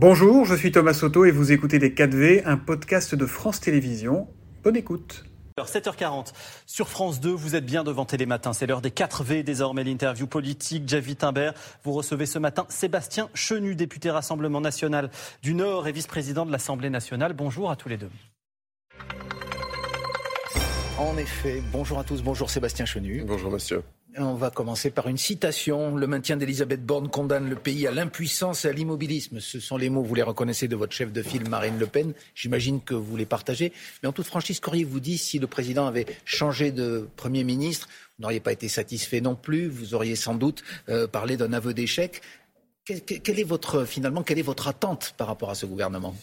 Bonjour, je suis Thomas Soto et vous écoutez Les 4V, un podcast de France Télévisions. Bonne écoute. 7h40 sur France 2, vous êtes bien devant Télématin. C'est l'heure des 4V, désormais l'interview politique. Javi Timbert, vous recevez ce matin Sébastien Chenu, député Rassemblement national du Nord et vice-président de l'Assemblée nationale. Bonjour à tous les deux. En effet, bonjour à tous, bonjour Sébastien Chenu. Bonjour monsieur. On va commencer par une citation. Le maintien d'Elisabeth Borne condamne le pays à l'impuissance et à l'immobilisme. Ce sont les mots, vous les reconnaissez, de votre chef de file, Marine Le Pen. J'imagine que vous les partagez. Mais en toute franchise, qu'auriez-vous dit si le président avait changé de Premier ministre? Vous n'auriez pas été satisfait non plus. Vous auriez sans doute euh, parlé d'un aveu d'échec. Quelle est votre, finalement, quelle est votre attente par rapport à ce gouvernement?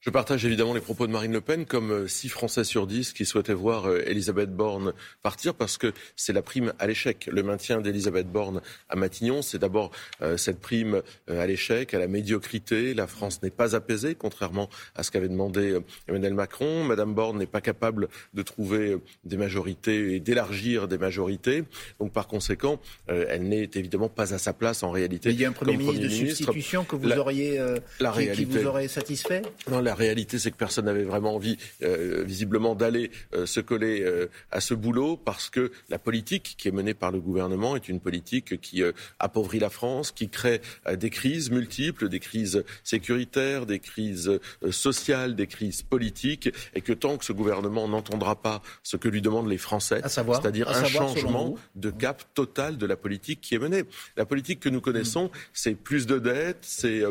Je partage évidemment les propos de Marine Le Pen, comme 6 euh, Français sur 10 qui souhaitaient voir euh, Elisabeth Borne partir, parce que c'est la prime à l'échec. Le maintien d'Elisabeth Borne à Matignon, c'est d'abord euh, cette prime à l'échec, à la médiocrité. La France n'est pas apaisée, contrairement à ce qu'avait demandé Emmanuel Macron. Madame Borne n'est pas capable de trouver des majorités et d'élargir des majorités. Donc par conséquent, elle n'est évidemment pas à sa place en réalité. il y a un Premier, ministre, de substitution que vous auriez, la qui, réalité, qui vous aurait satisfait? La réalité, c'est que personne n'avait vraiment envie, euh, visiblement, d'aller euh, se coller euh, à ce boulot parce que la politique qui est menée par le gouvernement est une politique qui appauvrit la France, qui crée des crises multiples, des crises sécuritaires, des crises sociales, des crises politiques, et que tant que ce gouvernement n'entendra pas ce que lui demandent les Français, c'est-à-dire un changement de cap total de la politique qui est menée. La politique que nous connaissons, hmm. c'est plus de dettes, c'est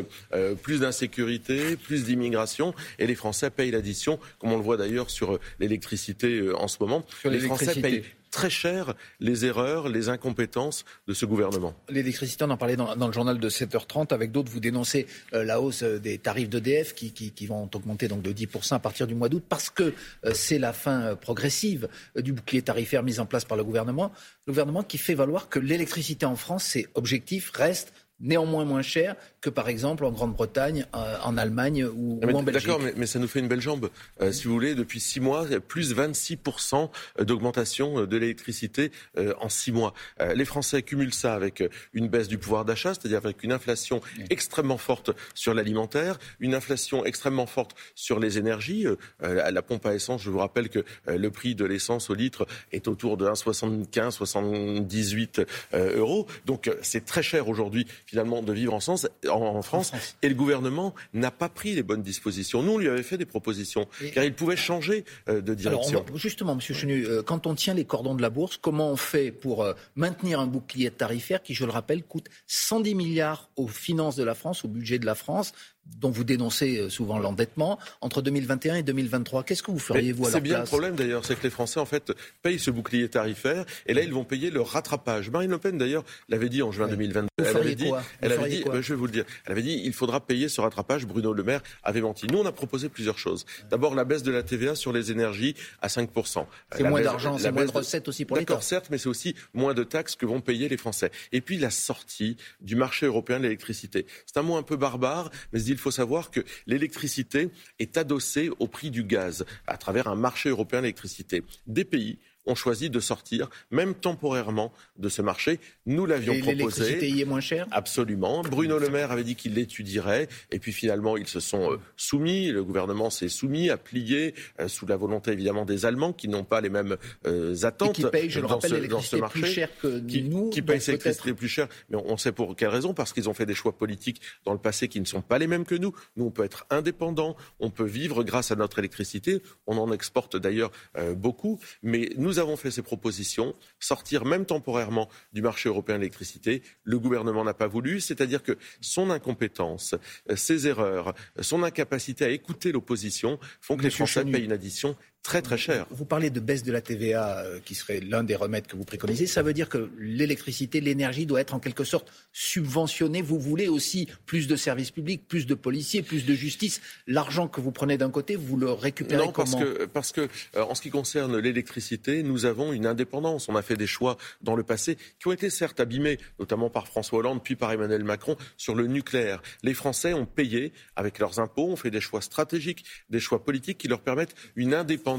plus d'insécurité, plus d'immigration et les Français payent l'addition, comme on le voit d'ailleurs sur euh, l'électricité euh, en ce moment. les Français payent très cher les erreurs, les incompétences de ce gouvernement. L'électricité, on en parlait dans, le journal de 7h30. Avec d'autres, vous dénoncez euh, la hausse des tarifs d'EDF qui, qui, vont augmenter donc de 10% à partir du mois d'août parce que c'est la fin progressive du bouclier tarifaire mis en place par le gouvernement. Le gouvernement qui fait valoir que l'électricité en France, c'est objectif, reste néanmoins moins cher que par exemple en Grande-Bretagne, euh, en Allemagne ou, en Belgique. D'accord, mais, ça nous fait une belle jambe. Euh, si vous voulez, depuis six mois, plus 26% d'augmentation de l'électricité euh, en six mois. les Français cumulent ça avec une baisse du pouvoir d'achat, c'est-à-dire avec une inflation extrêmement forte sur l'alimentaire, une inflation extrêmement forte sur les énergies. à la pompe à essence, je vous rappelle que le prix de l'essence au litre est autour de 1,75, 78 euros. Donc c'est très cher aujourd'hui finalement de vivre en, sens, en, France. Et le gouvernement n'a pas pris les bonnes dispositions. Nous, on lui avait fait des propositions, car il pouvait changer euh, de direction. justement, Monsieur Chenu, euh, quand on tient les cordons de la bourse, comment on fait pour euh, maintenir un bouclier tarifaire qui, je le rappelle, coûte 110 milliards aux finances de la France, au budget de la France dont vous dénoncez euh, souvent l'endettement, entre 2021 et 2023. Qu'est-ce que vous feriez, vous, à C'est bien le problème, d'ailleurs, c'est que les Français, en fait, payent ce bouclier tarifaire, et là, ils vont payer le rattrapage. Marine Le Pen, d'ailleurs, l'avait dit en juin 2022. elle avait dit, elle avait dit je vais vous le dire, elle avait dit, il faudra payer ce rattrapage. Bruno Le Maire avait menti. Nous, on a proposé plusieurs choses. D'abord, la baisse de la TVA sur les énergies à 5%. C'est moins d'argent, c'est moins de recettes aussi pour l'État. D'accord, certes, mais c'est aussi moins de taxes que vont payer les Français. Et puis, la sortie du marché européen de l'électricité. C'est un mot un peu barbare, mais il faut savoir que l'électricité est adossée au prix du gaz à travers un marché européen de l'électricité. Des pays ont choisi de sortir, même temporairement, de ce marché. Nous l'avions proposé. L'électricité y est moins chère? Absolument. Bruno Le Maire avait dit qu'il l'étudierait. Et puis finalement, ils se sont euh, soumis. Le gouvernement s'est soumis, a plié, euh, sous la volonté évidemment des Allemands qui n'ont pas les mêmes euh, attentes. Et qui payent, je le rappelle, l'électricité plus cher que qui, nous. Qui payent l'électricité plus cher. Mais on sait pour quelle raison. Parce qu'ils ont fait des choix politiques dans le passé qui ne sont pas les mêmes que nous. Nous, on peut être indépendants. On peut vivre grâce à notre électricité. On en exporte d'ailleurs beaucoup. Mais nous nous avons fait ces propositions, sortir même temporairement du marché européen de l'électricité. Le gouvernement n'a pas voulu, c'est-à-dire que son incompétence, euh, ses erreurs, son incapacité à écouter l'opposition font que les Français payent une addition très très cher. Vous parlez de baisse de la TVA euh, qui serait l'un des remèdes que vous préconisez. Ça veut dire que l'électricité, l'énergie doit être en quelque sorte subventionnée. Vous voulez aussi plus de services publics, plus de policiers, plus de justice. L'argent que vous prenez d'un côté, vous le récupérez non, parce que parce que euh, en ce qui concerne l'électricité, nous avons une indépendance. On a fait des choix dans le passé qui ont été certes abîmés, notamment par François Hollande puis par Emmanuel Macron sur le nucléaire. Les Français ont payé avec leurs impôts, ont fait des choix stratégiques, des choix politiques qui leur permettent une indépendance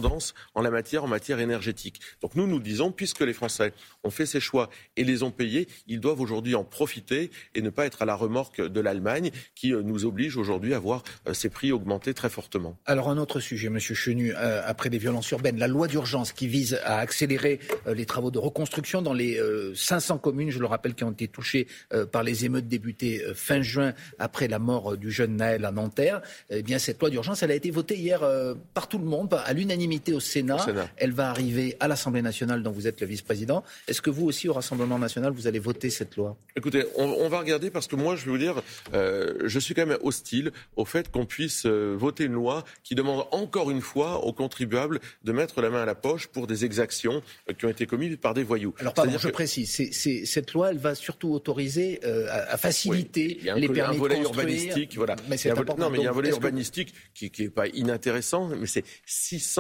en matière, énergétique. Donc nous, nous disons, puisque les Français ont fait ces choix et les ont payés, ils doivent aujourd'hui en profiter et ne pas être à la remorque de l'Allemagne qui euh, nous oblige aujourd'hui à voir euh, ces prix augmenter très fortement. Alors un autre sujet, Monsieur Chenu, euh, après les violences urbaines, la loi d'urgence qui vise à accélérer les travaux de reconstruction dans les 500 communes, je le rappelle, qui ont été touchées par les émeutes débutées fin juin après la mort du jeune Naël à Nanterre. Eh bien, cette loi d'urgence, elle a été votée hier par tout le monde, à l'unanimité au Sénat. au Sénat. Elle va arriver à l'Assemblée nationale, dont vous êtes le vice-président. Est-ce que vous aussi, au Rassemblement national, vous allez voter cette loi? Écoutez, on, va regarder parce que moi, je vais vous dire, euh, je suis quand même hostile au fait qu'on puisse euh, voter une loi qui demande encore une fois aux contribuables de mettre la main à la poche pour des exactions euh, qui ont été commises par des voyous. Alors, pardon, je précise, cette loi, elle va surtout autoriser à, faciliter les permis un volet urbanistique, voilà. Mais c'est Non, mais il y a un volet urbanistique qui n'est pas inintéressant, mais c'est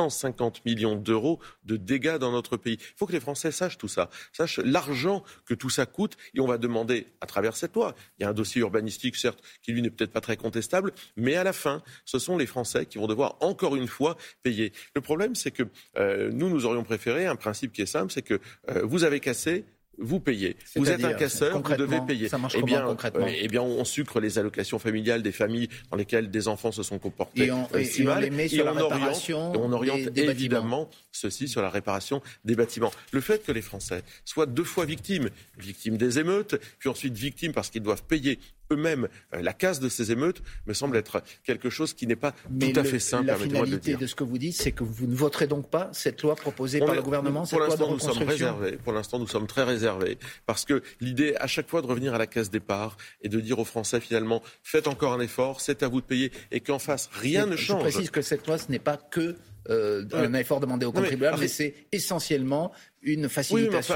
650 millions d'euros de dégâts dans notre pays. Il faut que les Français sachent tout ça, sachent l'argent que tout ça coûte, et on va demander à travers cette loi. Il y a un dossier urbanistique, certes, qui lui n'est peut-être pas très contestable, mais à la fin, ce sont les Français qui vont devoir encore une fois payer. Le problème, c'est que euh, nous, nous aurions préféré un principe qui est simple, c'est que euh, vous avez cassé, vous payez. Vous êtes un casseur, vous devez payer. Ça marche eh bien, concrètement eh bien, on sucre les allocations familiales des familles dans lesquelles des enfants se sont comportés et on, euh, si mal, les met sur la réparation on oriente évidemment ceci sur la réparation des bâtiments. Le fait que les Français soient deux fois victimes, victimes des émeutes, puis ensuite victimes parce qu'ils doivent payer eux-mêmes euh, la casse de ces émeutes me semble être quelque chose qui n'est pas tout à fait simple. La finalité de, ce que vous dites, c'est que vous ne voterez donc pas cette loi proposée par le gouvernement. Pour l'instant, nous sommes réservés. Pour l'instant, nous sommes très réservés parce que l'idée, à chaque fois, de revenir à la case départ et de dire aux Français finalement, faites encore un effort, c'est à vous de payer, et qu'en face, rien ne change. Je précise que cette loi, ce n'est pas que euh, un effort demandé aux contribuables, mais, c'est essentiellement une facilitation.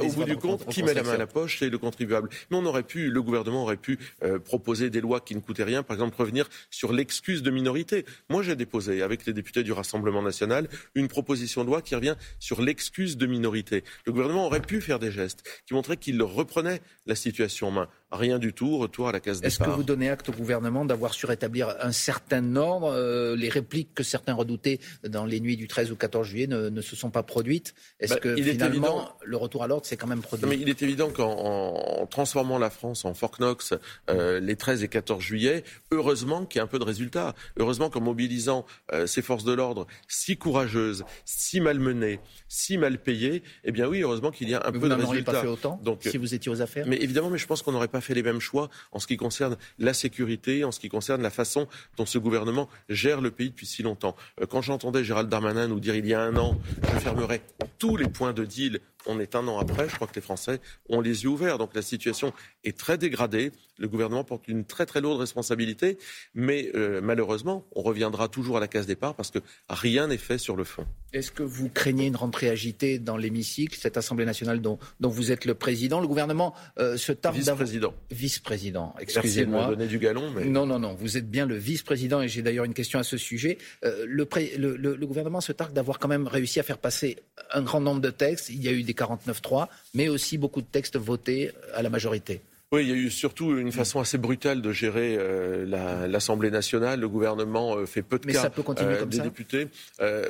au bout du compte, qui met la main à la poche, c'est le contribuable. Mais on aurait pu, le gouvernement aurait pu euh, proposer des lois qui ne coûtaient rien, par exemple revenir sur l'excuse de minorité. Moi, j'ai déposé avec les députés du Rassemblement national une proposition de loi qui revient sur l'excuse de minorité. Le gouvernement aurait pu faire des gestes qui montraient qu'il reprenait la situation en main. Rien du tout, retour à la case départ. Est-ce que vous donnez acte au gouvernement d'avoir su rétablir un certain ordre euh, Les répliques que certains redoutaient dans les nuits du 13 ou 14 juillet ne, se sont pas produites? Est-ce bah, que finalement, le retour à l'ordre s'est quand même produit? Mais Il est évident qu'en transformant la France en Fort Knox euh, les 13 et 14 juillet, heureusement qu'il y a un peu de résultat. Heureusement qu'en mobilisant euh, ces forces de l'ordre si courageuses, si malmenées, si mal payées, eh bien oui, heureusement qu'il y a un peu de résultat. Vous n'auriez pas fait autant Donc, si vous étiez aux affaires? Mais évidemment, mais je pense qu'on n'aurait pas fait les mêmes choix en ce qui concerne la sécurité, en ce qui concerne la façon dont ce gouvernement gère le pays depuis si longtemps. Euh, quand j'entendais Gérald Darmanin nous dire il y a un an, je fermerai tous les points de deal on est un an après, je crois que les Français ont les yeux ouverts. Donc la situation est très dégradée. Le gouvernement porte une très très lourde responsabilité, mais euh, malheureusement, on reviendra toujours à la case départ parce que rien n'est fait sur le fond. Est-ce que vous craignez une rentrée agitée dans l'hémicycle, cette Assemblée nationale dont, vous êtes le président? Le gouvernement euh, se tarde Vice-président. Vice-président, excusez-moi. Merci de me donner du galon. Mais... Non, non, non, vous êtes bien le vice-président et j'ai d'ailleurs une question à ce sujet. Euh, le, le, gouvernement se targue d'avoir quand même réussi à faire passer un grand nombre de textes. Il y a eu des 49.3, mais aussi beaucoup de textes votés à la majorité. Oui, il y a eu surtout une façon assez brutale de gérer euh, l'Assemblée nationale. Le gouvernement euh, fait peu de cas euh, des députés.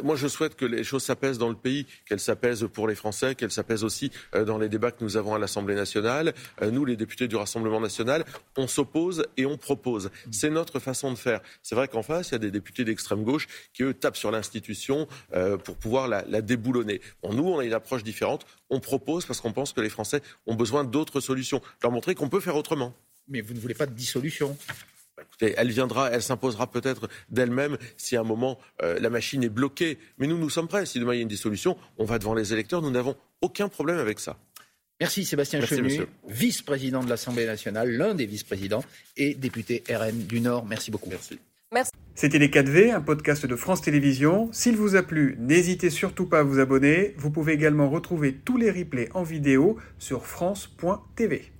moi, je souhaite que les choses s'apaisent dans le pays, qu'elles s'apaisent pour les Français, qu'elles s'apaisent aussi dans les débats que nous avons à l'Assemblée nationale. nous, les députés du Rassemblement national, on s'oppose et on propose. C'est notre façon de faire. C'est vrai qu'en face, il y a des députés d'extrême gauche qui, eux, tapent sur l'institution pour pouvoir la, la déboulonner. Bon, nous, on a une approche différente. On propose parce qu'on pense que les Français ont besoin d'autres solutions. Leur montrer qu'on peut faire autrement. Mais vous ne voulez pas de dissolution bah, Écoutez, elle viendra, elle s'imposera peut-être d'elle-même si à un moment euh, la machine est bloquée. Mais nous, nous sommes prêts. Si demain il y a une dissolution, on va devant les électeurs. Nous n'avons aucun problème avec ça. Merci Sébastien Chenu, vice-président de l'Assemblée nationale, l'un des vice-présidents et député RN du Nord. Merci beaucoup. Merci. Merci. C'était Les 4V, un podcast de France Télévisions. S'il vous a plu, n'hésitez surtout pas à vous abonner. Vous pouvez également retrouver tous les replays en vidéo sur France.tv.